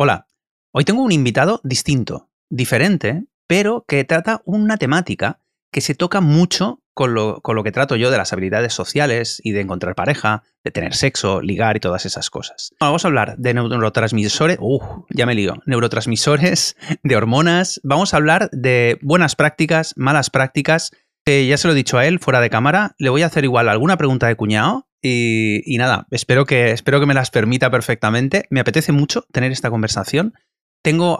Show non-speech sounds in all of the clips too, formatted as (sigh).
Hola, hoy tengo un invitado distinto, diferente, pero que trata una temática que se toca mucho con lo, que trato yo de las habilidades sociales y de encontrar pareja, de tener sexo, ligar y todas esas cosas. Vamos a hablar de neurotransmisores, uh, ya me lío, neurotransmisores, de hormonas, vamos a hablar de buenas prácticas, malas prácticas. Ya se lo he dicho a él fuera de cámara, le voy a hacer igual alguna pregunta de cuñado y, nada, espero que, espero que me las permita perfectamente. Me apetece mucho tener esta conversación. Tengo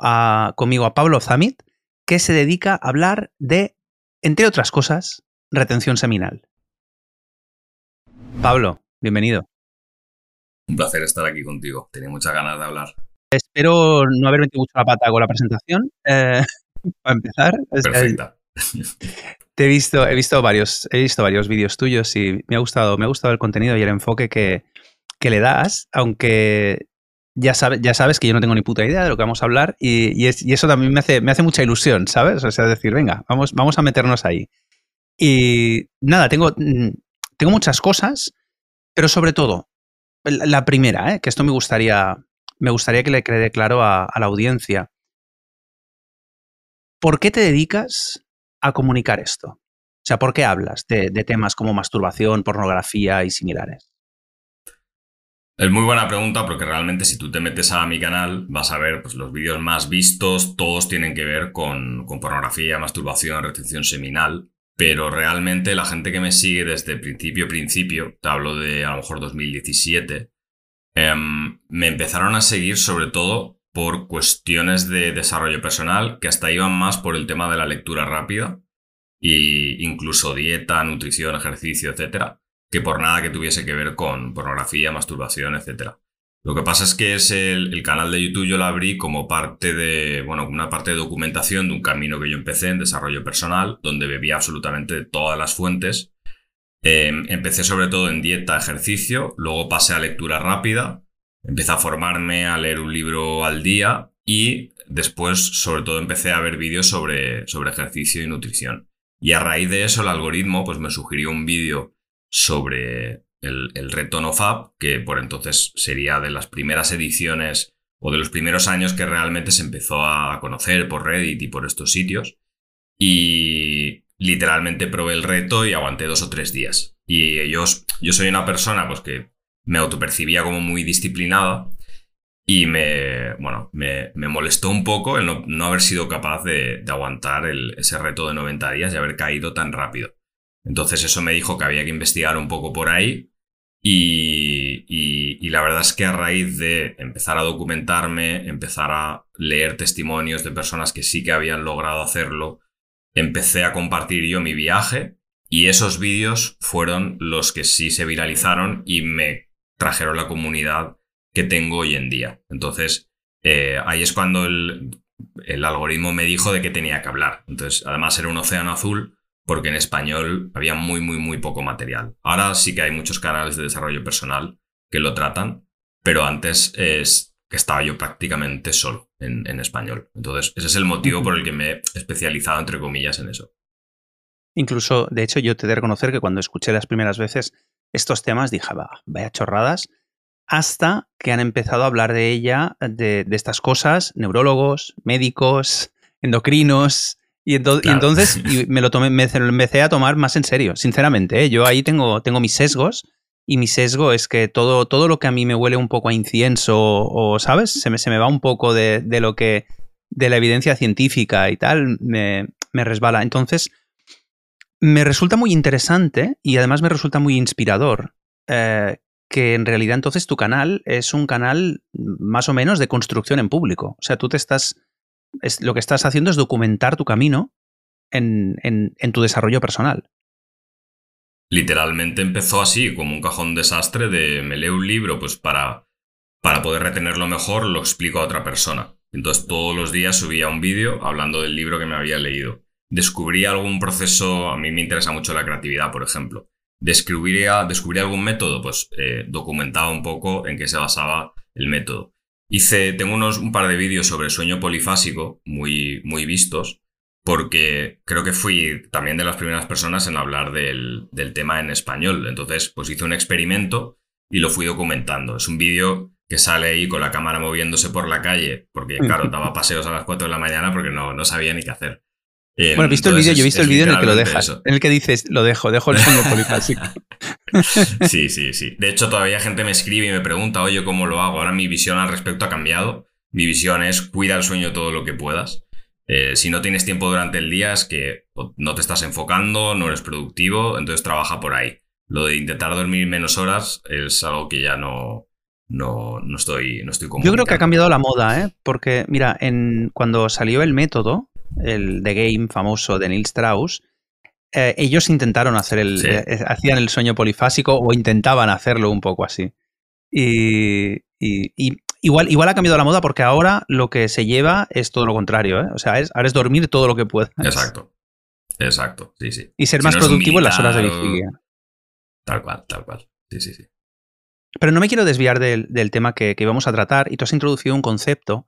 conmigo a Pablo Zamit, que se dedica a hablar de, entre otras cosas, retención seminal. Pablo, bienvenido. Un placer estar aquí contigo. Tenía muchas ganas de hablar. Espero no haber metido mucho la pata con la presentación. Eh, (laughs) para empezar. Perfecta. He visto, he visto varios, he visto varios vídeos tuyos y me ha gustado, me ha gustado el contenido y el enfoque que, le das, aunque ya, ya sabes que yo no tengo ni puta idea de lo que vamos a hablar y, eso también me hace, me hace mucha ilusión, ¿sabes? O sea, decir, venga, vamos, vamos a meternos ahí. Y nada, tengo, mm, tengo muchas cosas, pero sobre todo, la primera, ¿eh? que esto me gustaría, me gustaría que le quede claro a la audiencia. ¿Por qué te dedicas a comunicar esto? O sea, ¿por qué hablas de, temas como masturbación, pornografía y similares? Es muy buena pregunta porque realmente si tú te metes a mi canal vas a ver pues, los vídeos más vistos, todos tienen que ver con, pornografía, masturbación, retención seminal, pero realmente la gente que me sigue desde principio principio, te hablo de a lo mejor 2017, em, me empezaron a seguir sobre todo por cuestiones de desarrollo personal que hasta iban más por el tema de la lectura rápida e incluso dieta, nutrición, ejercicio, etcétera, que por nada que tuviese que ver con pornografía, masturbación, etcétera. Lo que pasa es que es el, canal de YouTube yo lo abrí como parte de, bueno, una parte de documentación de un camino que yo empecé en desarrollo personal, donde bebía absolutamente todas las fuentes. Em, empecé sobre todo en dieta, ejercicio, luego pasé a lectura rápida, Empecé a formarme, a leer un libro al día y después, sobre todo, empecé a ver vídeos sobre, sobre ejercicio y nutrición. Y a raíz de eso, el algoritmo pues, me sugirió un vídeo sobre el, el reto NoFap, que por entonces sería de las primeras ediciones o de los primeros años que realmente se empezó a conocer por Reddit y por estos sitios. Y literalmente probé el reto y aguanté dos o tres días. Y ellos, yo soy una persona pues que me autopercibía como muy disciplinada y me, bueno, me, molestó un poco el no, haber sido capaz de, aguantar ese reto de 90 días y haber caído tan rápido. Entonces eso me dijo que había que investigar un poco por ahí y, y, la verdad es que a raíz de empezar a documentarme, empezar a leer testimonios de personas que sí que habían logrado hacerlo, empecé a compartir yo mi viaje y esos vídeos fueron los que sí se viralizaron y me trajeron la comunidad que tengo hoy en día. Entonces, eh, ahí es cuando el, algoritmo me dijo de qué tenía que hablar. Entonces, además era un océano azul porque en español había muy, muy, muy poco material. Ahora sí que hay muchos canales de desarrollo personal que lo tratan, pero antes es que estaba yo prácticamente solo en, en español. Entonces, ese es el motivo por el que me he especializado, entre comillas, en eso. Incluso, de hecho, yo te he de reconocer que cuando escuché las primeras veces estos temas dije, vaya chorradas, hasta que han empezado a hablar de ella, de, estas cosas, neurólogos, médicos, (laughs) endocrinos, y, entonces (laughs) me lo tomé, me, empecé a tomar más en serio, sinceramente. ¿eh? Yo ahí tengo, tengo mis sesgos, y mi sesgo es que todo, todo lo que a mí me huele un poco a incienso, o, ¿sabes? Se me, se me va un poco de, de lo que, de la evidencia científica y tal, me, me resbala. Entonces, me resulta muy interesante y además me resulta muy inspirador eh, que en realidad entonces tu canal es un canal más o menos de construcción en público. O sea, tú te estás, es, lo que estás haciendo es documentar tu camino en, en, tu desarrollo personal. Literalmente empezó así, como un cajón desastre de me leo un libro, pues para, para poder retenerlo mejor lo explico a otra persona. Entonces todos los días subía un vídeo hablando del libro que me había leído descubrí algún proceso, a mí me interesa mucho la creatividad, por ejemplo. Descubría, descubrí algún método, pues eh, documentaba un poco en qué se basaba el método. Hice, tengo unos, un par de vídeos sobre sueño polifásico muy, muy vistos, porque creo que fui también de las primeras personas en hablar del, del tema en español. Entonces, pues hice un experimento y lo fui documentando. Es un vídeo que sale ahí con la cámara moviéndose por la calle, porque claro, daba paseos a las 4 de la mañana porque no, no sabía ni qué hacer. Bueno, he visto el vídeo, yo he visto el vídeo en el que lo dejas, en el que dices, lo dejo, dejo el sueño polifásico. (laughs) sí, sí, sí. De hecho, todavía gente me escribe y me pregunta, oye, ¿cómo lo hago? Ahora mi visión al respecto ha cambiado. Mi visión es cuida el sueño todo lo que puedas. Eh, si no tienes tiempo durante el día es que no te estás enfocando, no eres productivo, entonces trabaja por ahí. Lo de intentar dormir menos horas es algo que ya no, no, no estoy, no estoy Yo creo que ha cambiado la moda, ¿eh? porque mira, en, cuando salió el método, el The Game famoso de Neil Strauss, eh, ellos intentaron hacer el, eh, hacían el sueño polifásico o intentaban hacerlo un poco así. Y, igual, igual ha cambiado la moda porque ahora lo que se lleva es todo lo contrario, ¿eh? O sea, es, ahora es dormir todo lo que puedas. Exacto. Exacto, sí, sí. Y ser más productivo en las horas de vigilia. Tal cual, tal cual. Sí, sí, sí. Pero no me quiero desviar del, tema que, íbamos a tratar y tú has introducido un concepto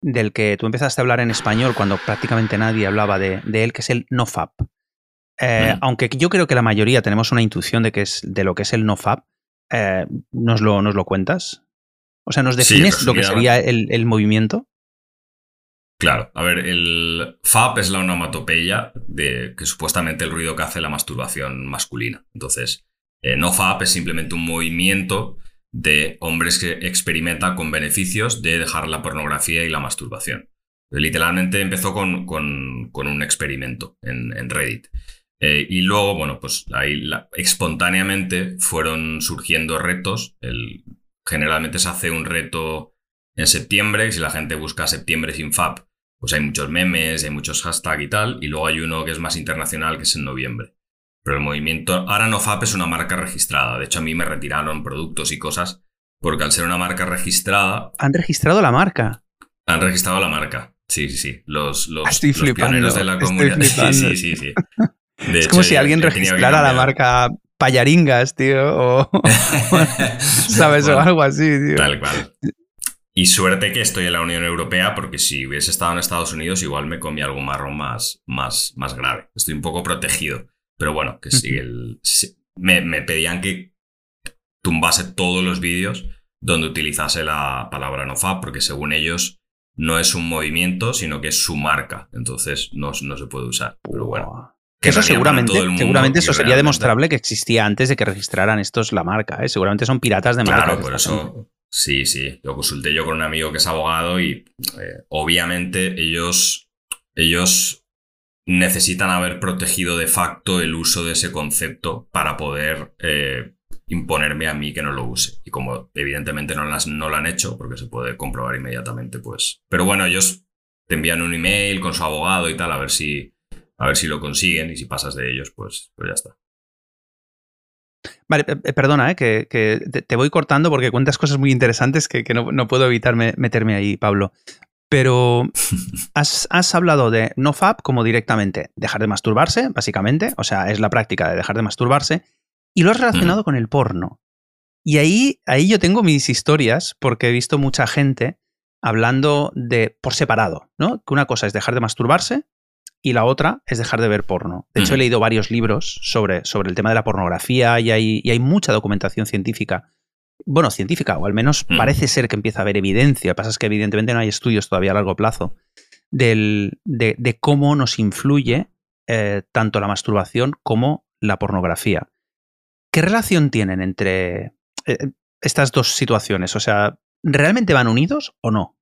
del que tú empezaste a hablar en español cuando prácticamente nadie hablaba de, él, que es el nofap. Eh, mm. Aunque yo creo que la mayoría tenemos una intuición de, que es, de lo que es el nofap, eh, ¿nos, lo, ¿nos lo cuentas? O sea, ¿nos defines lo que sería el, movimiento? Claro, a ver, el FAP es la onomatopeya de que supuestamente el ruido que hace la masturbación masculina. Entonces, eh, no FAP es simplemente un movimiento de hombres que experimentan con beneficios de dejar la pornografía y la masturbación. Literalmente empezó con, un experimento en, Reddit. Eh, y luego, bueno, pues ahí espontáneamente fueron surgiendo retos. generalmente se hace un reto en septiembre, y si la gente busca septiembre sin FAP, pues hay muchos memes, hay muchos hashtags y tal. Y luego hay uno que es más internacional, que es en noviembre. Pero el movimiento. Ahora NoFap es una marca registrada. De hecho, a mí me retiraron productos y cosas porque al ser una marca registrada. ¿Han registrado la marca? Han registrado la marca. Sí, sí, sí. Los, los, pioneros de la comunidad. (laughs) Sí, sí, sí, sí. (laughs) es como si alguien registrara la marca Payaringas, tío. O. (laughs) ¿Sabes? o algo así, tío. Tal cual. Y suerte que estoy en la Unión Europea, porque si hubiese estado en Estados Unidos, igual me comí algo marrón más, más, más grave. Estoy un poco protegido. Pero bueno, que sí, el, me, pedían que tumbase todos los vídeos donde utilizase la palabra nofap, porque según ellos no es un movimiento, sino que es su marca. Entonces no, no se puede usar. Pero bueno. Que eso seguramente, seguramente eso sería demostrable que existía antes de que registraran estos la marca. ¿eh? Seguramente son piratas de marca. Claro, por eso. Sí, sí. Lo consulté yo con un amigo que es abogado y eh, obviamente ellos, ellos necesitan haber protegido de facto el uso de ese concepto para poder eh, imponerme a mí que no lo use. Y como evidentemente no, las, no lo han hecho, porque se puede comprobar inmediatamente, pues... Pero bueno, ellos te envían un email con su abogado y tal, a ver si, a ver si lo consiguen y si pasas de ellos, pues, pues ya está. Vale, eh, perdona, eh, que, te voy cortando porque cuentas cosas muy interesantes que, no, no, puedo evitar meterme ahí, Pablo. Pero (laughs) has, hablado de no fab como directamente dejar de masturbarse, básicamente, o sea, es la práctica de dejar de masturbarse, y lo has relacionado con el porno. Y ahí, ahí yo tengo mis historias, porque he visto mucha gente hablando de por separado, ¿no? Que una cosa es dejar de masturbarse y la otra es dejar de ver porno. De hecho, he leído varios libros sobre, sobre el tema de la pornografía y hay, y hay mucha documentación científica bueno, científica, o al menos mm. parece ser que empieza a haber evidencia. Lo que pasa es que evidentemente no hay estudios todavía a largo plazo del, de, cómo nos influye eh, tanto la masturbación como la pornografía. ¿Qué relación tienen entre eh, estas dos situaciones? O sea, ¿realmente van unidos o no?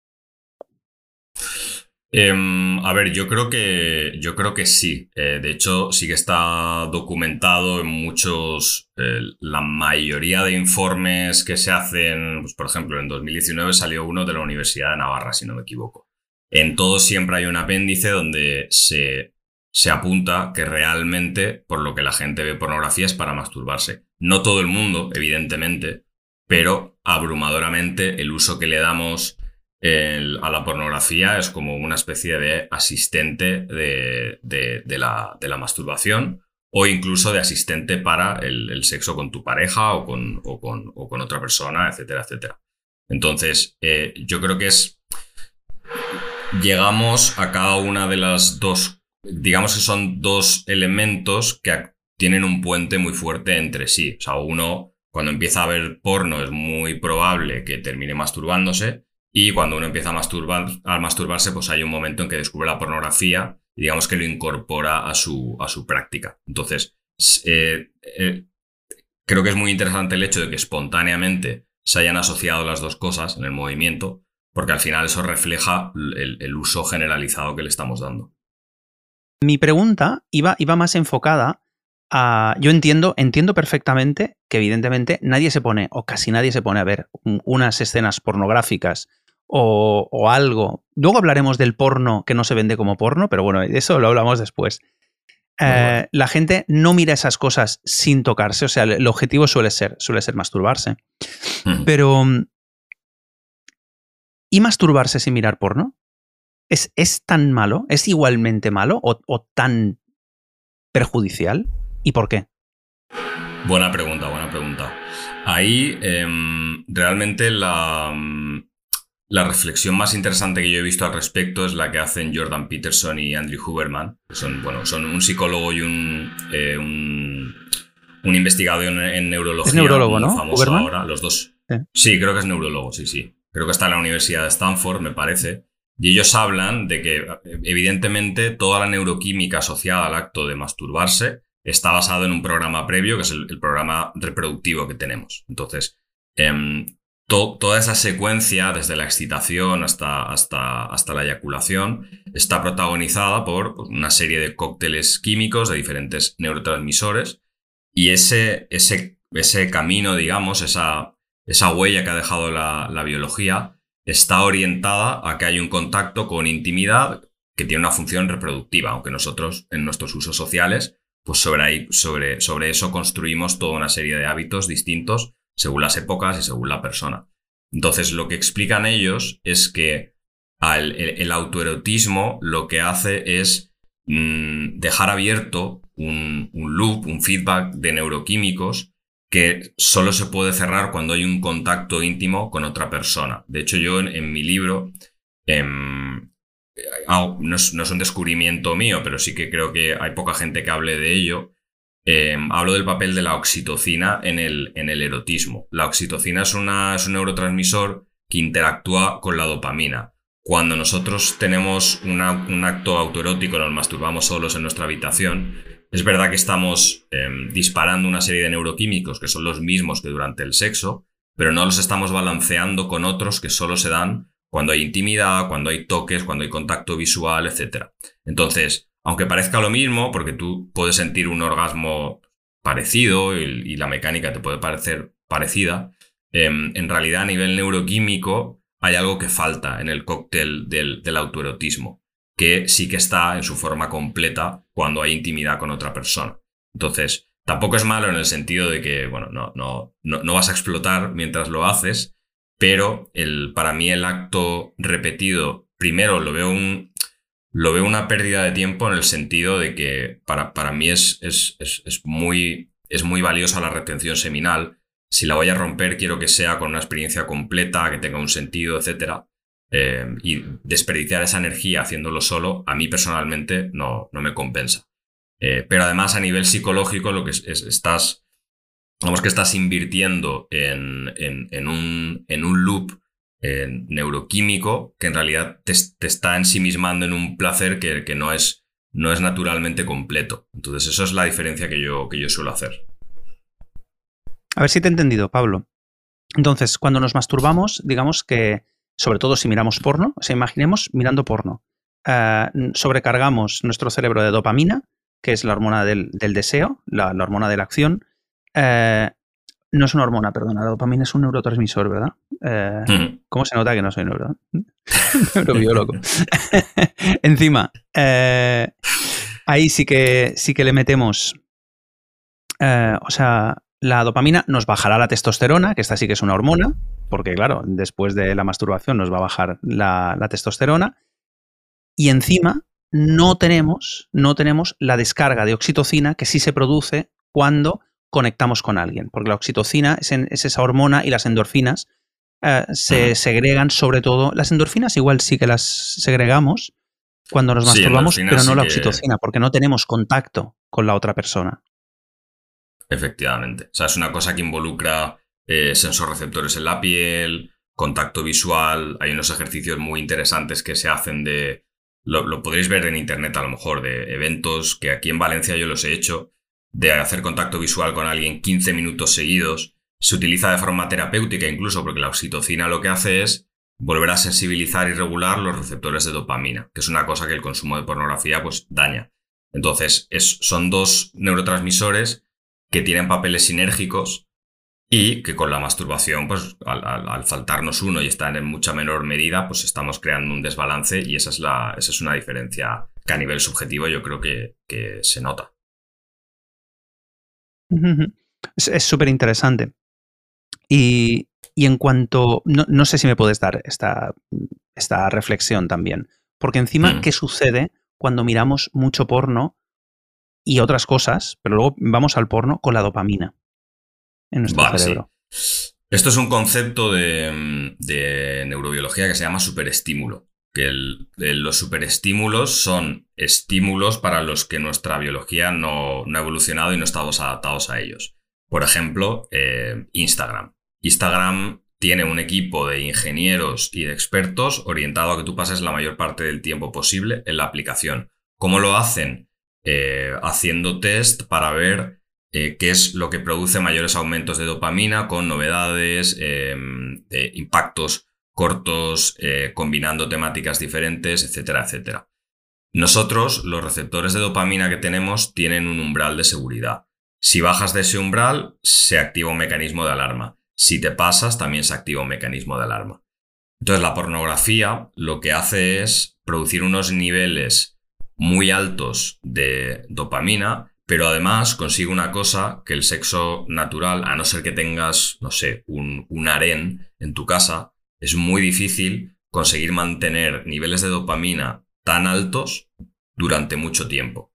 Em, a ver, yo creo que, yo creo que sí. Eh, de hecho, sí que está documentado en muchos, eh, la mayoría de informes que se hacen, pues, por ejemplo, en 2019 salió uno de la Universidad de Navarra, si no me equivoco. En todo siempre hay un apéndice donde se, se apunta que realmente por lo que la gente ve pornografía es para masturbarse. No todo el mundo, evidentemente, pero abrumadoramente el uso que le damos a la pornografía es como una especie de asistente de, la, masturbación o incluso de asistente para el, sexo con tu pareja o con, con, otra persona, etcétera, etcétera. Entonces, eh, yo creo que es... Llegamos a cada una de las dos, digamos que son dos elementos que tienen un puente muy fuerte entre sí. O sea, uno cuando empieza a ver porno es muy probable que termine masturbándose y cuando uno empieza a, masturbar, a masturbarse pues hay un momento en que descubre la pornografía y digamos que lo incorpora a su, a su práctica. Entonces, eh, eh, creo que es muy interesante el hecho de que espontáneamente se hayan asociado las dos cosas en el movimiento, porque al final eso refleja el, uso generalizado que le estamos dando. Mi pregunta iba, iba más enfocada a... Yo entiendo, entiendo perfectamente que evidentemente nadie se pone, o casi nadie se pone a ver unas escenas pornográficas o, algo. Luego hablaremos del porno que no se vende como porno, pero bueno, eso lo hablamos después. Eh, la gente no mira esas cosas sin tocarse, o sea, el objetivo suele ser, suele ser masturbarse. Pero, ¿y masturbarse sin mirar porno? ¿Es, ¿Es, tan malo? ¿Es igualmente malo o, tan perjudicial? ¿Y por qué? Buena pregunta, buena pregunta. Ahí em, realmente la, la reflexión más interesante que yo he visto al respecto es la que hacen Jordan Peterson y Andrew Huberman, que son, bueno, son un psicólogo y un, eh, un, investigador en, neurología. Es neurólogo, ¿no? Famoso ahora, los dos. Sí. creo que es neurólogo, sí, sí. Creo que está en la Universidad de Stanford, me parece. Y ellos hablan de que, evidentemente, toda la neuroquímica asociada al acto de masturbarse está basado en un programa previo, que es el, programa reproductivo que tenemos. Entonces, toda esa secuencia, desde la excitación hasta, hasta, hasta la eyaculación, está protagonizada por una serie de cócteles químicos de diferentes neurotransmisores y ese, ese, ese camino, digamos, esa, esa huella que ha dejado la, la biología, está orientada a que hay un contacto con intimidad que tiene una función reproductiva, aunque nosotros en nuestros usos sociales, pues sobre, ahí, sobre, sobre eso construimos toda una serie de hábitos distintos según las épocas y según la persona. Entonces, lo que explican ellos es que el, autoerotismo lo que hace es mm, dejar abierto un, loop, un feedback de neuroquímicos que solo se puede cerrar cuando hay un contacto íntimo con otra persona. De hecho, yo en, mi libro, em, no, es, no, es, un descubrimiento mío, pero sí que creo que hay poca gente que hable de ello, Em, hablo del papel de la oxitocina en el, en el erotismo. La oxitocina es, una, es un neurotransmisor que interactúa con la dopamina. Cuando nosotros tenemos un acto autoerótico, nos masturbamos solos en nuestra habitación, es verdad que estamos em, disparando una serie de neuroquímicos que son los mismos que durante el sexo, pero no los estamos balanceando con otros que solo se dan cuando hay intimidad, cuando hay toques, cuando hay contacto visual, etc. Entonces, aunque parezca lo mismo, porque tú puedes sentir un orgasmo parecido y, la mecánica te puede parecer parecida, em, en realidad a nivel neuroquímico hay algo que falta en el cóctel del, autoerotismo, que sí que está en su forma completa cuando hay intimidad con otra persona. Entonces, tampoco es malo en el sentido de que, bueno, no, no, no, vas a explotar mientras lo haces, pero el, para mí el acto repetido, primero lo veo un, lo veo una pérdida de tiempo en el sentido de que para, para mí es, es, muy, es muy valiosa la retención seminal. Si la voy a romper, quiero que sea con una experiencia completa, que tenga un sentido, etc. Eh, y desperdiciar esa energía haciéndolo solo, a mí personalmente no, no me compensa. Eh, pero además a nivel psicológico, lo que es, estás, vamos que estás invirtiendo en, en, un, en un loop neuroquímico que en realidad te, está ensimismando en un placer que, no, es, no es naturalmente completo. Entonces, eso es la diferencia que yo, que yo suelo hacer. A ver si te he entendido, Pablo. Entonces, cuando nos masturbamos, digamos que, sobre todo si miramos porno, o sea, imaginemos mirando porno, eh, sobrecargamos nuestro cerebro de dopamina, que es la hormona del, deseo, la, hormona de la acción, eh, no es una hormona, perdona, la dopamina es un neurotransmisor, ¿verdad? Eh, ¿Cómo se nota que no soy neuro (laughs) neurobiólogo? (laughs) Encima, eh, ahí sí que, sí que le metemos, eh, o sea, la dopamina nos bajará la testosterona, que esta sí que es una hormona, porque claro, después de la masturbación nos va a bajar la, la testosterona, y encima no tenemos, no tenemos la descarga de oxitocina que sí se produce cuando conectamos con alguien, porque la oxitocina es, esa hormona y las endorfinas eh, se segregan sobre todo, las endorfinas igual sí que las segregamos cuando nos masturbamos, pero no la oxitocina, porque no tenemos contacto con la otra persona. Efectivamente. O sea, es una cosa que involucra eh, receptores en la piel, contacto visual. Hay unos ejercicios muy interesantes que se hacen de. Lo, podréis ver en internet a lo mejor, de eventos que aquí en Valencia yo los he hecho, de hacer contacto visual con alguien 15 minutos seguidos. Se utiliza de forma terapéutica incluso porque la oxitocina lo que hace es volver a sensibilizar y regular los receptores de dopamina, que es una cosa que el consumo de pornografía pues daña. Entonces, es, son dos neurotransmisores que tienen papeles sinérgicos y que con la masturbación, pues al, faltarnos uno y estar en mucha menor medida, pues estamos creando un desbalance y esa es, la, esa es una diferencia que a nivel subjetivo yo creo que, se nota. Es súper interesante. Y, en cuanto, no, sé si me puedes dar esta, esta reflexión también, porque encima, mm. ¿qué sucede cuando miramos mucho porno y otras cosas, pero luego vamos al porno con la dopamina en nuestro cerebro. Esto es un concepto de, neurobiología que se llama superestímulo. Que los superestímulos son estímulos para los que nuestra biología no, ha evolucionado y no estamos adaptados a ellos. Por ejemplo, eh, Instagram. Instagram tiene un equipo de ingenieros y de expertos orientado a que tú pases la mayor parte del tiempo posible en la aplicación. ¿Cómo lo hacen? Eh, haciendo test para ver eh, qué es lo que produce mayores aumentos de dopamina con novedades, impactos cortos, eh, combinando temáticas diferentes, etcétera, etcétera. Nosotros, los receptores de dopamina que tenemos, tienen un umbral de seguridad. Si bajas de ese umbral, se activa un mecanismo de alarma. Si te pasas, también se activa un mecanismo de alarma. Entonces, la pornografía lo que hace es producir unos niveles muy altos de dopamina, pero además consigue una cosa que el sexo natural, a no ser que tengas, no sé, un, un en tu casa, es muy difícil conseguir mantener niveles de dopamina tan altos durante mucho tiempo.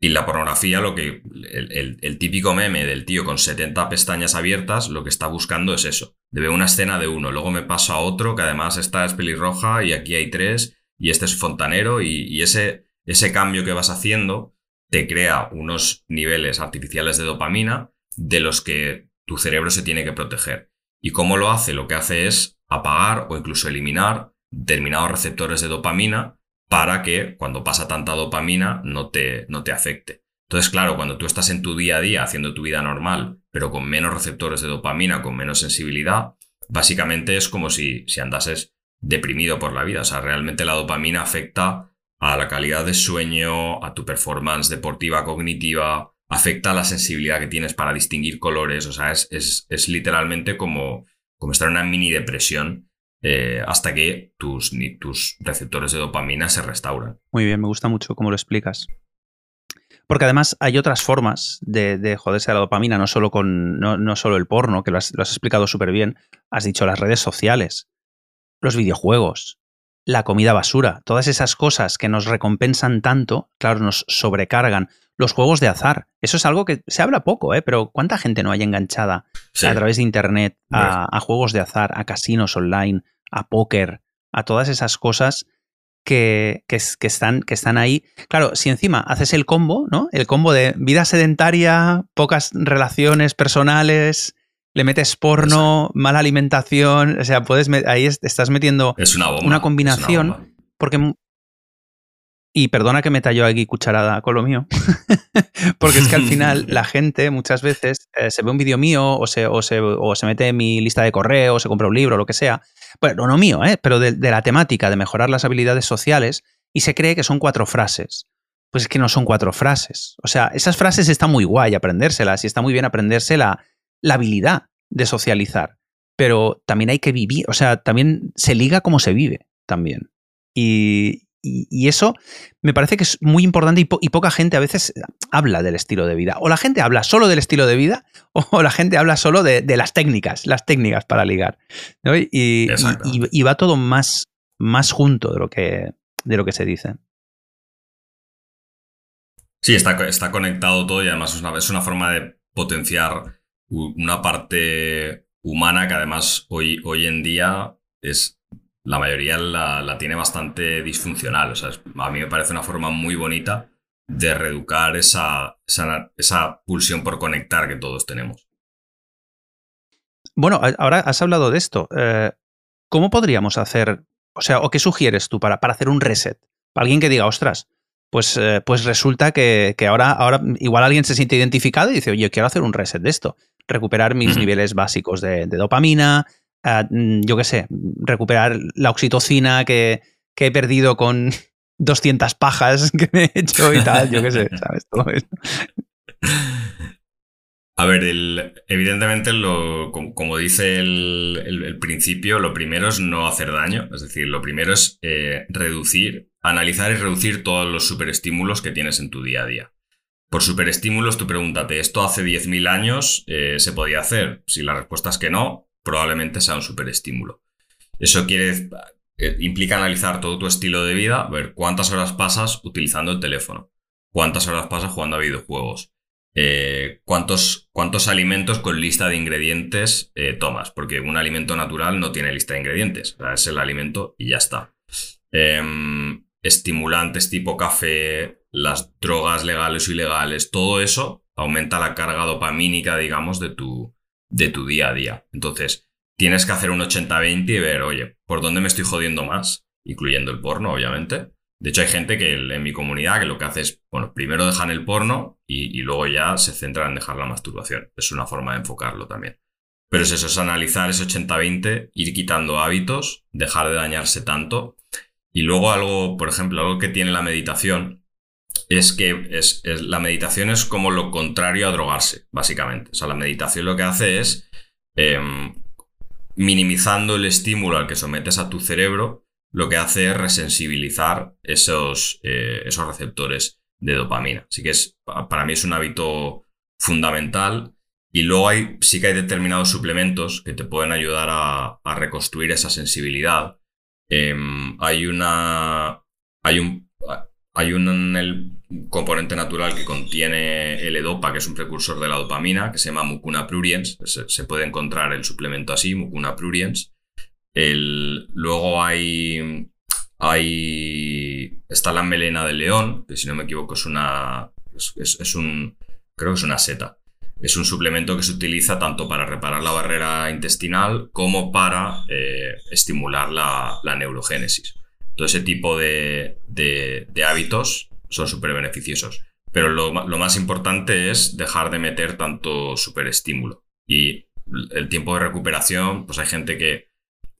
Y la pornografía, lo que el, típico meme del tío con 70 pestañas abiertas, lo que está buscando es eso. Debe una escena de uno, luego me paso a otro que además esta es pelirroja y aquí hay tres y este es fontanero y, ese, ese cambio que vas haciendo te crea unos niveles artificiales de dopamina de los que tu cerebro se tiene que proteger. ¿Y cómo lo hace? Lo que hace es apagar o incluso eliminar determinados receptores de dopamina para que cuando pasa tanta dopamina no te, no te afecte. Entonces, claro, cuando tú estás en tu día a día haciendo tu vida normal, pero con menos receptores de dopamina, con menos sensibilidad, básicamente es como si, si andases deprimido por la vida. O sea, realmente la dopamina afecta a la calidad de sueño, a tu performance deportiva, cognitiva, afecta a la sensibilidad que tienes para distinguir colores. O sea, es, es, literalmente como, como estar en una mini depresión eh, hasta que tus, tus receptores de dopamina se restauran. Muy bien, me gusta mucho cómo lo explicas. Porque además hay otras formas de, joderse a la dopamina, no solo, con, no, solo el porno, que lo has, explicado súper bien. Has dicho las redes sociales, los videojuegos, la comida basura, todas esas cosas que nos recompensan tanto, claro, nos sobrecargan. Los juegos de azar, eso es algo que se habla poco, ¿eh? pero ¿cuánta gente no hay enganchada a través de Internet a, juegos de azar, a casinos online, a póker, a todas esas cosas que, que, están, que están ahí. Claro, si encima haces el combo, ¿no? El combo de vida sedentaria, pocas relaciones personales, le metes porno, mala alimentación, o sea, puedes ahí estás metiendo una, combinación, porque y perdona que me tallo aquí cucharada con lo mío, (laughs) porque es que al final (laughs) la gente muchas veces eh, se ve un vídeo mío o se, o, se, o se, mete en mi lista de correo o se compra un libro o lo que sea, bueno, no mío, ¿eh? pero de, la temática de mejorar las habilidades sociales y se cree que son cuatro frases. Pues es que no son cuatro frases. O sea, esas frases están muy guay aprendérselas y está muy bien aprenderse la, habilidad de socializar, pero también hay que vivir, o sea, también se liga como se vive también. Y, y, eso me parece que es muy importante y, poca gente a veces habla del estilo de vida. O la gente habla solo del estilo de vida (laughs) o la gente habla solo de, las técnicas, las técnicas para ligar. Y, y, va todo más, más junto de lo, que, de lo que se dice. Sí, está, está conectado todo y además es una, es una forma de potenciar una parte humana que además hoy, hoy en día es la mayoría la, tiene bastante disfuncional. O sea, a mí me parece una forma muy bonita de reeducar esa, esa, pulsión por conectar que todos tenemos. Bueno, ahora has hablado de esto. Eh, ¿Cómo podríamos hacer, o sea, o qué sugieres tú para, para hacer un reset? Para alguien que diga, ostras, pues, eh, pues resulta que, ahora, ahora igual alguien se siente identificado y dice, oye, quiero hacer un reset de esto. Recuperar mis niveles básicos de, dopamina, eh, yo qué sé, recuperar la oxitocina que, que he perdido con (laughs) 200 pajas que me he hecho y tal, yo qué sé, (laughs) ¿sabes? Todo esto. A ver, evidentemente, lo, como, dice el, principio, lo primero es no hacer daño. Es decir, lo primero es eh, reducir, analizar y reducir todos los superestímulos que tienes en tu día a día. Por superestímulos, tú pregúntate, ¿esto hace 10.000 años eh, se podía hacer? Si la respuesta es que no, probablemente sea un superestímulo. Eso quiere, eh, implica analizar todo tu estilo de vida, ver cuántas horas pasas utilizando el teléfono, cuántas horas pasas jugando a videojuegos, eh, cuántos, cuántos alimentos con lista de ingredientes eh, tomas, porque un alimento natural no tiene lista de ingredientes, es el alimento y ya está. Em, estimulantes tipo café, las drogas legales o ilegales, todo eso aumenta la carga dopamínica, digamos, de tu, de tu día a día. Entonces, tienes que hacer un 80-20 y ver, oye, ¿por dónde me estoy jodiendo más? Incluyendo el porno, obviamente. De hecho, hay gente que en mi comunidad que lo que hace es, bueno, primero dejan el porno y, luego ya se centran en dejar la masturbación. Es una forma de enfocarlo también. Pero es eso, es analizar ese 80-20, ir quitando hábitos, dejar de dañarse tanto. Y luego algo, por ejemplo, algo que tiene la meditación es que es, la meditación es como lo contrario a drogarse, básicamente. O sea, la meditación lo que hace es em, minimizando el estímulo al que sometes a tu cerebro, lo que hace es resensibilizar esos, eh, esos receptores de dopamina. Así que es, para mí es un hábito fundamental. Y luego hay, sí que hay determinados suplementos que te pueden ayudar a, reconstruir esa sensibilidad. Em, hay una. Hay un. Hay un el componente natural que contiene L-Dopa, que es un precursor de la dopamina, que se llama Mucuna pruriens. Se, puede encontrar el suplemento así, Mucuna pruriens. El, luego hay, hay. Está la melena de león, que si no me equivoco es una. Es, un. Creo que es una seta. Es un suplemento que se utiliza tanto para reparar la barrera intestinal como para eh, estimular la, la neurogénesis. Todo ese tipo de, hábitos son súper beneficiosos. Pero lo, más importante es dejar de meter tanto superestímulo. Y el tiempo de recuperación, pues hay gente que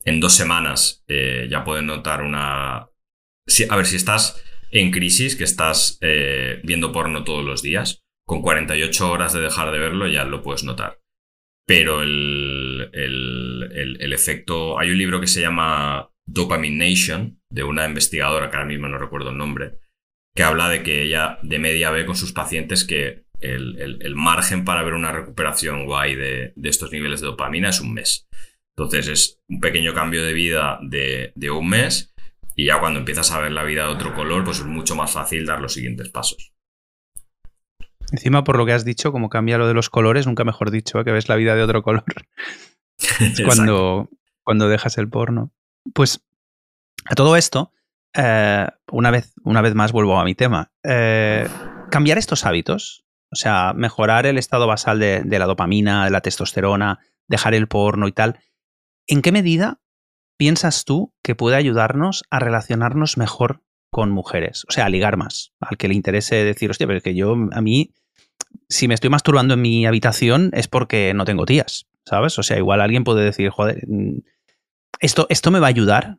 en dos semanas eh, ya puede notar una... a ver, si estás en crisis, que estás eh, viendo porno todos los días, con 48 horas de dejar de verlo ya lo puedes notar. Pero el, el efecto... Hay un libro que se llama Dopamine Nation, de una investigadora que ahora mismo no recuerdo el nombre, que habla de que ella de media ve con sus pacientes que el, margen para ver una recuperación guay de, estos niveles de dopamina es un mes. Entonces es un pequeño cambio de vida de, un mes y ya cuando empiezas a ver la vida de otro color, pues es mucho más fácil dar los siguientes pasos. Encima, por lo que has dicho, como cambia lo de los colores, nunca mejor dicho, ¿eh? que ves la vida de otro color. (laughs) cuando, cuando dejas el porno. Pues a todo esto, eh, una, vez, una vez más vuelvo a mi tema. Eh, cambiar estos hábitos, o sea, mejorar el estado basal de, la dopamina, de la testosterona, dejar el porno y tal, ¿en qué medida piensas tú que puede ayudarnos a relacionarnos mejor con mujeres? O sea, a ligar más, al que le interese decir, hostia, pero es que yo, a mí, si me estoy masturbando en mi habitación es porque no tengo tías, ¿sabes? O sea, igual alguien puede decir, joder, mm, esto, esto me va a ayudar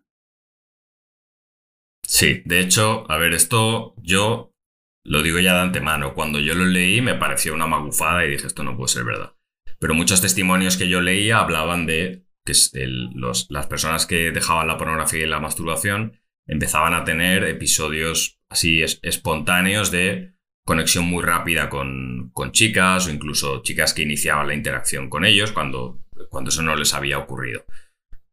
Sí, de hecho, a ver, esto yo lo digo ya de antemano. Cuando yo lo leí me pareció una magufada y dije, esto no puede ser verdad. Pero muchos testimonios que yo leía hablaban de que las personas que dejaban la pornografía y la masturbación empezaban a tener episodios así espontáneos de conexión muy rápida con, chicas o incluso chicas que iniciaban la interacción con ellos cuando, cuando eso no les había ocurrido.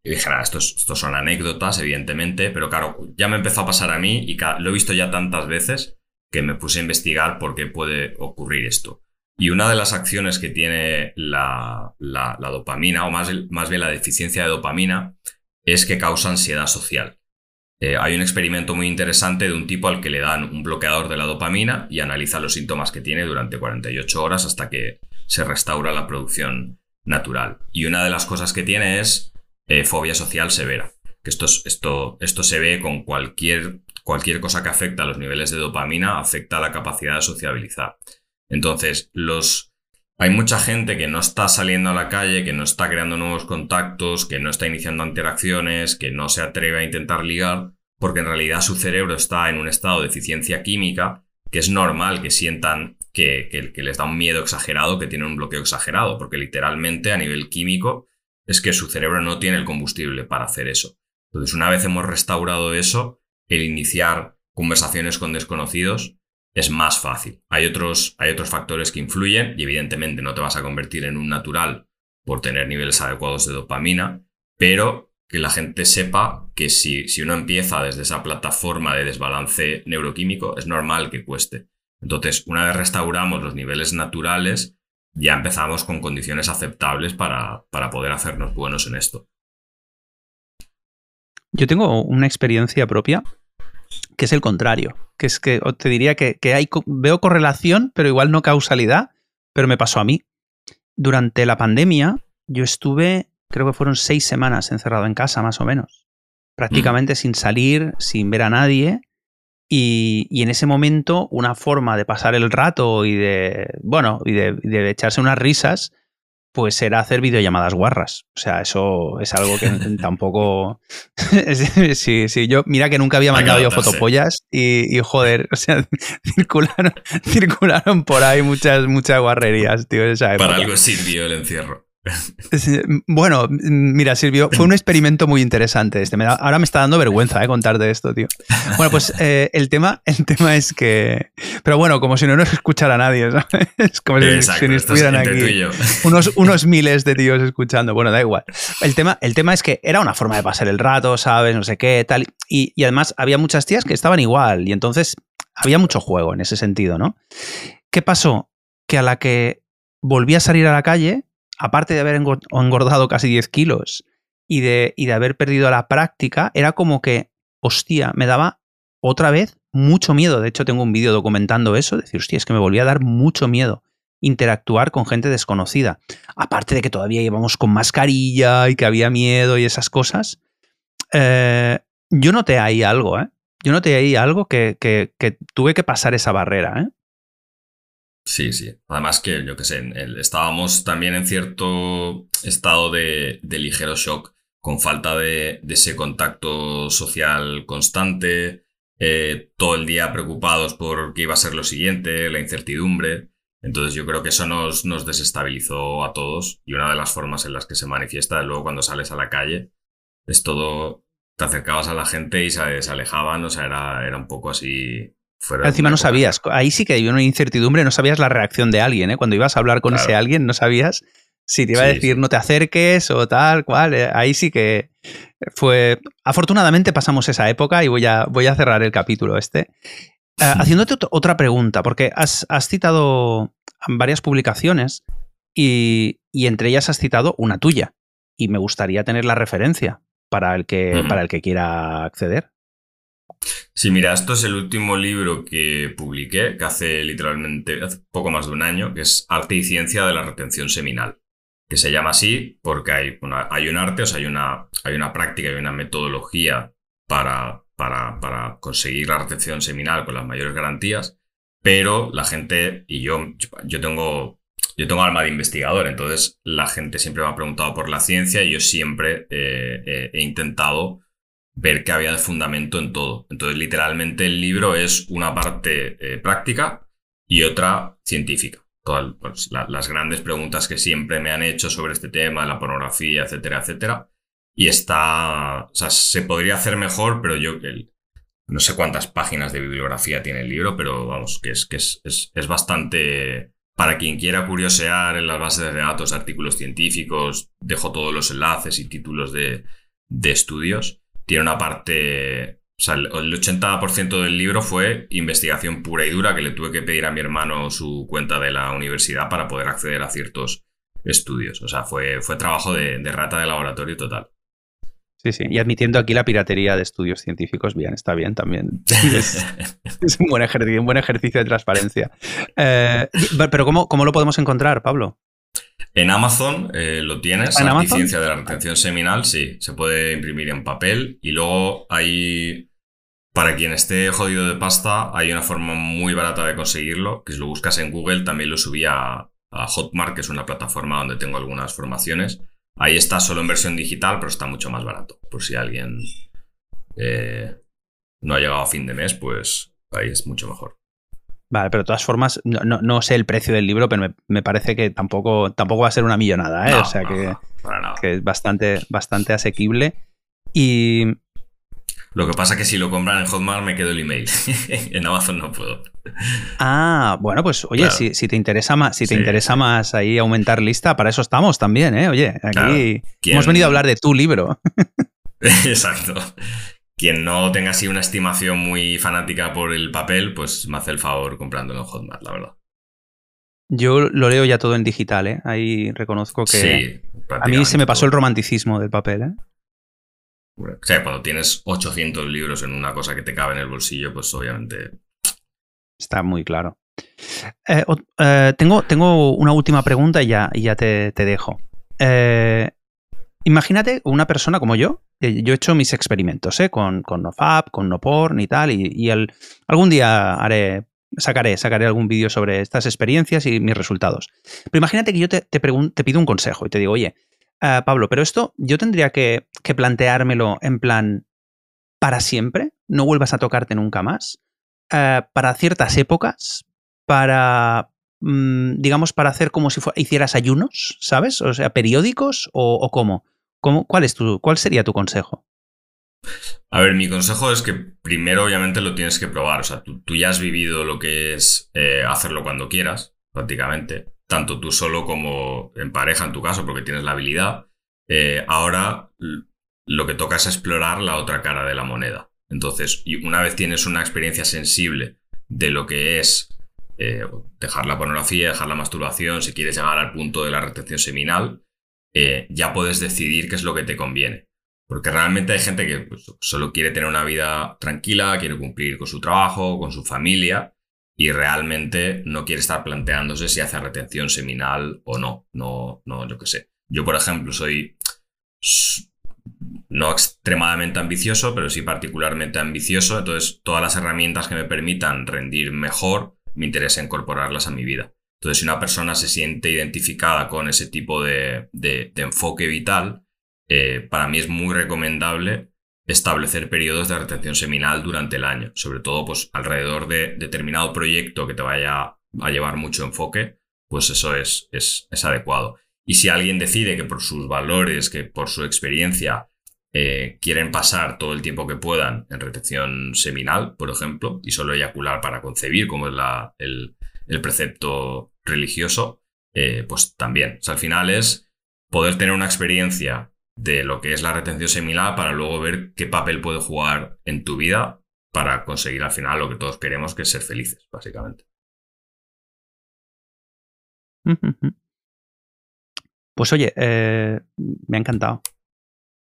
Y dije, nada, estos, son anécdotas, evidentemente, pero claro, ya me empezó a pasar a mí y lo he visto ya tantas veces que me puse a investigar por qué puede ocurrir esto. Y una de las acciones que tiene la, dopamina, o más, más bien la deficiencia de dopamina, es que causa ansiedad social. Eh, hay un experimento muy interesante de un tipo al que le dan un bloqueador de la dopamina y analiza los síntomas que tiene durante 48 horas hasta que se restaura la producción natural. Y una de las cosas que tiene es eh, fobia social severa. Que esto, esto, esto se ve con cualquier, cualquier cosa que afecta a los niveles de dopamina, afecta a la capacidad de sociabilizar. Entonces, los, hay mucha gente que no está saliendo a la calle, que no está creando nuevos contactos, que no está iniciando interacciones, que no se atreve a intentar ligar, porque en realidad su cerebro está en un estado de eficiencia química, que es normal que sientan que, que, les da un miedo exagerado, que tienen un bloqueo exagerado, porque literalmente a nivel químico es que su cerebro no tiene el combustible para hacer eso. Entonces, una vez hemos restaurado eso, el iniciar conversaciones con desconocidos es más fácil. Hay otros, hay otros factores que influyen y evidentemente no te vas a convertir en un natural por tener niveles adecuados de dopamina, pero que la gente sepa que si, si uno empieza desde esa plataforma de desbalance neuroquímico, es normal que cueste. Entonces, una vez restauramos los niveles naturales, ya empezamos con condiciones aceptables para, para poder hacernos buenos en esto. Yo tengo una experiencia propia que es el contrario, que es que te diría que, hay, veo correlación, pero igual no causalidad, pero me pasó a mí. Durante la pandemia yo estuve, creo que fueron seis semanas encerrado en casa, más o menos, prácticamente sin salir, sin ver a nadie, y, en ese momento, una forma de pasar el rato y de, bueno, y de, echarse unas risas, pues era hacer videollamadas guarras. O sea, eso es algo que (laughs) tampoco. (laughs) sí, sí, yo, mira que nunca había mandado yo fotopollas y, y, joder, o sea, (laughs) circularon, circularon por ahí muchas, muchas guarrerías, tío. Para algo sirvió el encierro. Bueno, mira, sirvió. Fue un experimento muy interesante este. ahora me está dando vergüenza eh, contarte esto, tío. Bueno, pues eh, el, tema, el tema es que. Pero bueno, como si no nos escuchara nadie, ¿sabes? Como si, estuvieran aquí unos, unos miles de tíos escuchando. Bueno, da igual. El tema, el tema es que era una forma de pasar el rato, ¿sabes? No sé qué, tal. Y, y además había muchas tías que estaban igual. Y entonces había mucho juego en ese sentido, ¿no? ¿Qué pasó? Que a la que volví a salir a la calle aparte de haber engordado casi 10 kilos y de, y de haber perdido la práctica, era como que, hostia, me daba otra vez mucho miedo. De hecho, tengo un vídeo documentando eso, decir, hostia, es que me volvía a dar mucho miedo interactuar con gente desconocida. Aparte de que todavía íbamos con mascarilla y que había miedo y esas cosas. Eh, yo noté ahí algo, ¿eh? Yo noté ahí algo que, que, que tuve que pasar esa barrera, ¿eh? Sí, sí. Además que, yo qué sé, estábamos también en cierto estado de, ligero shock, con falta de, ese contacto social constante, eh, todo el día preocupados por qué iba a ser lo siguiente, la incertidumbre. Entonces yo creo que eso nos, desestabilizó a todos y una de las formas en las que se manifiesta luego cuando sales a la calle es todo, te acercabas a la gente y se, se alejaban, o sea, era un poco así Encima no sabías, ahí sí que hay una incertidumbre, no sabías la reacción de alguien, ¿eh? Cuando ibas a hablar con ese alguien, no sabías si te iba a decir no te acerques o tal, cual. Eh, ahí sí que fue. Afortunadamente pasamos esa época y voy a, voy a cerrar el capítulo este. Eh, haciéndote otra pregunta, porque has, citado varias publicaciones y, entre ellas has citado una tuya. Y me gustaría tener la referencia para el que, para el que quiera acceder. Sí, mira, esto es el último libro que publiqué, que hace literalmente poco más de un año, que es Arte y Ciencia de la Retención Seminal, que se llama así porque hay, hay un arte, o sea, hay una, hay una práctica, hay una metodología para, para, para conseguir la retención seminal con las mayores garantías, pero la gente, y yo, yo tengo yo tengo alma de investigador, entonces la gente siempre me ha preguntado por la ciencia y yo siempre eh, eh, he intentado ver que había de fundamento en todo. Entonces, literalmente el libro es una parte eh, práctica y otra científica. Todas pues, las grandes preguntas que siempre me han hecho sobre este tema, la pornografía, etcétera, etcétera. Y está, o sea, se podría hacer mejor, pero yo no sé cuántas páginas de bibliografía tiene el libro, pero vamos, que es que es, es, bastante para quien quiera curiosear en las bases de datos, artículos científicos, dejo todos los enlaces y títulos de, de estudios tiene una parte... O sea, el 80% del libro fue investigación pura y dura que le tuve que pedir a mi hermano su cuenta de la universidad para poder acceder a ciertos estudios. O sea, fue, fue trabajo de, rata de laboratorio total. Sí, sí. Y admitiendo aquí la piratería de estudios científicos, bien, está bien también. (laughs) Es, un, buen ejercicio, un buen ejercicio de transparencia. Eh, pero ¿cómo, ¿cómo, lo podemos encontrar, Pablo? En Amazon eh, lo tienes, ¿En Ciencia de la retención seminal, sí. Se puede imprimir en papel. Y luego hay, para quien esté jodido de pasta, hay una forma muy barata de conseguirlo, que si lo buscas en Google, también lo subí a, a Hotmart, que es una plataforma donde tengo algunas formaciones Ahí está solo en versión digital, pero está mucho más barato. Por si alguien eh, no ha llegado a fin de mes, pues ahí es mucho mejor. Vale, pero de todas formas, no, sé el precio del libro, pero me, parece que tampoco, tampoco va a ser una millonada, ¿eh? o sea que, que, es bastante, bastante asequible. Y lo que pasa es que si lo compran en Hotmart me quedo el email. (laughs) en Amazon no puedo. Ah, bueno, pues oye, si, te interesa más, si te interesa más ahí aumentar lista, para eso estamos también, ¿eh? Oye, aquí hemos venido a hablar de tu libro. (laughs) Exacto. Quien no tenga así una estimación muy fanática por el papel, pues me hace el favor comprándolo en Hotmart, la verdad. Yo lo leo ya todo en digital, ¿eh? Ahí reconozco que a mí se me pasó el romanticismo del papel, ¿eh? O sea, cuando tienes 800 libros en una cosa que te cabe en el bolsillo, pues obviamente... Está muy claro. Eh, eh, tengo, tengo, una última pregunta y ya, ya te, dejo. Eh, imagínate una persona como yo. Yo he hecho mis experimentos con, con NoFap, con NoPorn y tal, y, algún día haré, sacaré, sacaré algún vídeo sobre estas experiencias y mis resultados. Pero imagínate que yo te, pido un consejo y te digo, oye, Ah, Pablo, pero esto yo tendría que, planteármelo en plan para siempre, no vuelvas a tocarte nunca más, ah, para ciertas épocas, para, mm, digamos, para hacer como si hicieras ayunos, ¿sabes? O sea, periódicos o, cómo? cuál, es tu, ¿Cuál sería tu consejo? A ver, mi consejo es que primero obviamente lo tienes que probar. O sea, tú, ya has vivido lo que es eh, hacerlo cuando quieras, prácticamente tanto tú solo como en pareja en tu caso, porque tienes la habilidad, eh, ahora lo que toca es explorar la otra cara de la moneda. Entonces, una vez tienes una experiencia sensible de lo que es eh, dejar la pornografía, dejar la masturbación, si quieres llegar al punto de la retención seminal, eh, ya puedes decidir qué es lo que te conviene. Porque realmente hay gente que pues, solo quiere tener una vida tranquila, quiere cumplir con su trabajo, con su familia, y realmente no quiere estar planteándose si hace retención seminal o no. No, no, yo qué sé. Yo, por ejemplo, soy no extremadamente ambicioso, pero sí particularmente ambicioso. Entonces, todas las herramientas que me permitan rendir mejor, me interesa incorporarlas a mi vida. Entonces, si una persona se siente identificada con ese tipo de, enfoque vital, eh, para mí es muy recomendable establecer periodos de retención seminal durante el año, sobre todo pues alrededor de determinado proyecto que te vaya a llevar mucho enfoque, pues eso es, es, adecuado. Y si alguien decide que por sus valores, que por su experiencia, eh, quieren pasar todo el tiempo que puedan en retención seminal, por ejemplo, y solo eyacular para concebir, como es el, precepto religioso, eh, pues también. O sea, al final es poder tener una experiencia de lo que es la retención seminal para luego ver qué papel puede jugar en tu vida para conseguir al final lo que todos queremos, que es ser felices, básicamente. Pues oye, eh, me ha encantado.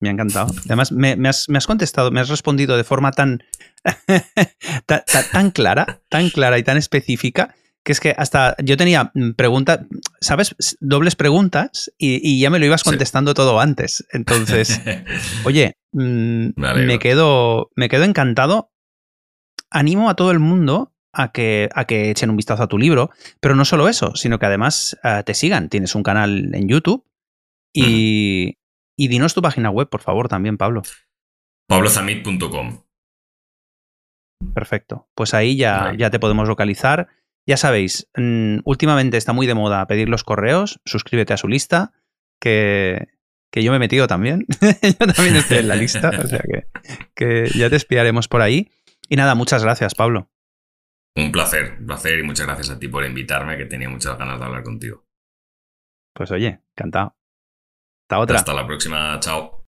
Me ha encantado. Además, me, has, me, has, contestado, me has respondido de forma tan, (laughs) tan clara, tan clara y tan específica que es que hasta yo tenía mm, preguntas, ¿sabes? Dobles preguntas y, ya me lo ibas contestando todo antes. Entonces, (laughs) oye, mm, me, quedo, me quedo encantado. Animo a todo el mundo a que, a que echen un vistazo a tu libro, pero no solo eso, sino que además eh, te sigan. Tienes un canal en YouTube y, y dinos tu página web, por favor, también, Pablo. pablozamit.com. Perfecto. Pues ahí ya, ya te podemos localizar ya sabéis, mm, últimamente está muy de moda pedir los correos, suscríbete a su lista, que, yo me he metido también. (laughs) yo también (laughs) estoy en la lista, o sea que, que ya te espiaremos por ahí. Y nada, muchas gracias, Pablo. Un placer, un placer y muchas gracias a ti por invitarme, que tenía muchas ganas de hablar contigo. Pues oye, encantado. Hasta otra. Hasta la próxima, chao.